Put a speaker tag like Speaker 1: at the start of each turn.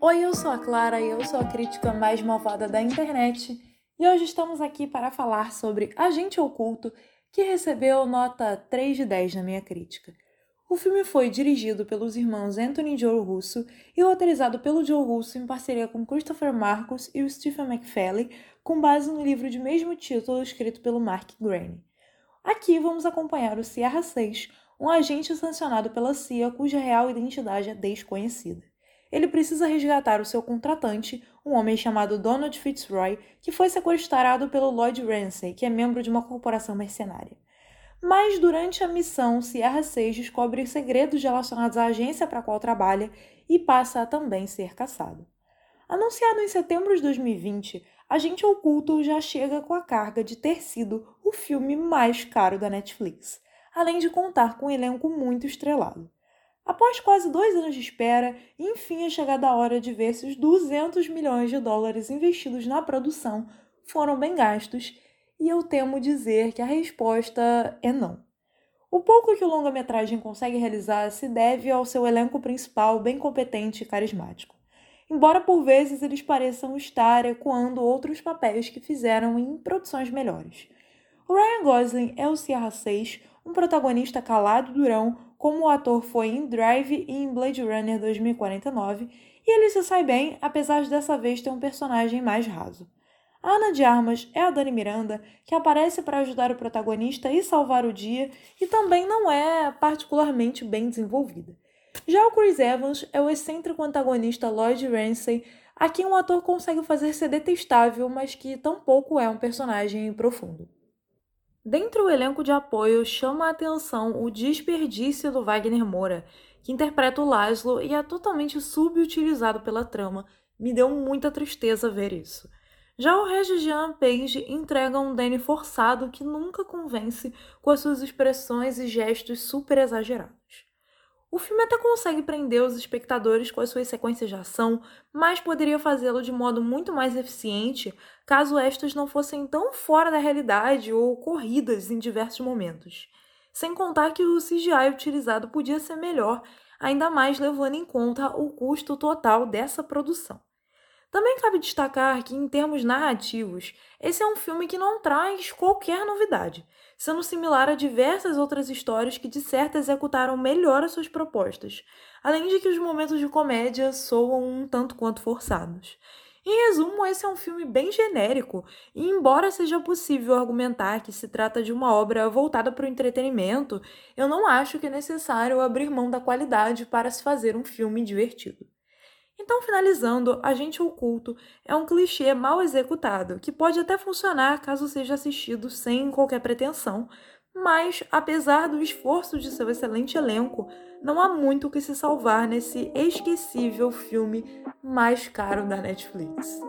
Speaker 1: Oi, eu sou a Clara e eu sou a crítica mais malvada da internet. E hoje estamos aqui para falar sobre Agente Oculto, que recebeu nota 3 de 10 na minha crítica. O filme foi dirigido pelos irmãos Anthony e Joe Russo e roteirizado pelo Joe Russo em parceria com Christopher Marcus e o Stephen McFarlane, com base no livro de mesmo título escrito pelo Mark Groening. Aqui vamos acompanhar o Sierra 6, um agente sancionado pela CIA cuja real identidade é desconhecida. Ele precisa resgatar o seu contratante, um homem chamado Donald Fitzroy, que foi sequestrado pelo Lloyd Ramsey, que é membro de uma corporação mercenária. Mas durante a missão, Sierra 6 descobre segredos relacionados à agência para a qual trabalha e passa a também ser caçado. Anunciado em setembro de 2020, Agente Oculto já chega com a carga de ter sido o filme mais caro da Netflix, além de contar com um elenco muito estrelado. Após quase dois anos de espera, enfim é chegada a hora de ver se os 200 milhões de dólares investidos na produção foram bem gastos, e eu temo dizer que a resposta é não. O pouco que o longa-metragem consegue realizar se deve ao seu elenco principal bem competente e carismático, embora por vezes eles pareçam estar ecoando outros papéis que fizeram em produções melhores. O Ryan Gosling é o Sierra 6, um protagonista calado e durão, como o ator foi em Drive e em Blade Runner 2049, e ele se sai bem, apesar de dessa vez ter um personagem mais raso. A Ana de Armas é a Dani Miranda, que aparece para ajudar o protagonista e salvar o dia, e também não é particularmente bem desenvolvida. Já o Chris Evans é o excêntrico antagonista Lloyd Ramsey, a quem um ator consegue fazer ser detestável, mas que tampouco é um personagem profundo. Dentre o elenco de apoio, chama a atenção o desperdício do Wagner Moura, que interpreta o Laszlo e é totalmente subutilizado pela trama. Me deu muita tristeza ver isso. Já o Regis Jean Page entrega um Danny forçado que nunca convence com as suas expressões e gestos super exagerados. O filme até consegue prender os espectadores com as suas sequências de ação, mas poderia fazê-lo de modo muito mais eficiente caso estas não fossem tão fora da realidade ou corridas em diversos momentos. Sem contar que o CGI utilizado podia ser melhor, ainda mais levando em conta o custo total dessa produção. Também cabe destacar que, em termos narrativos, esse é um filme que não traz qualquer novidade, sendo similar a diversas outras histórias que de certo executaram melhor as suas propostas, além de que os momentos de comédia soam um tanto quanto forçados. Em resumo, esse é um filme bem genérico, e embora seja possível argumentar que se trata de uma obra voltada para o entretenimento, eu não acho que é necessário abrir mão da qualidade para se fazer um filme divertido. Então, finalizando, Agente Oculto é um clichê mal executado, que pode até funcionar caso seja assistido sem qualquer pretensão, mas, apesar do esforço de seu excelente elenco, não há muito o que se salvar nesse esquecível filme mais caro da Netflix.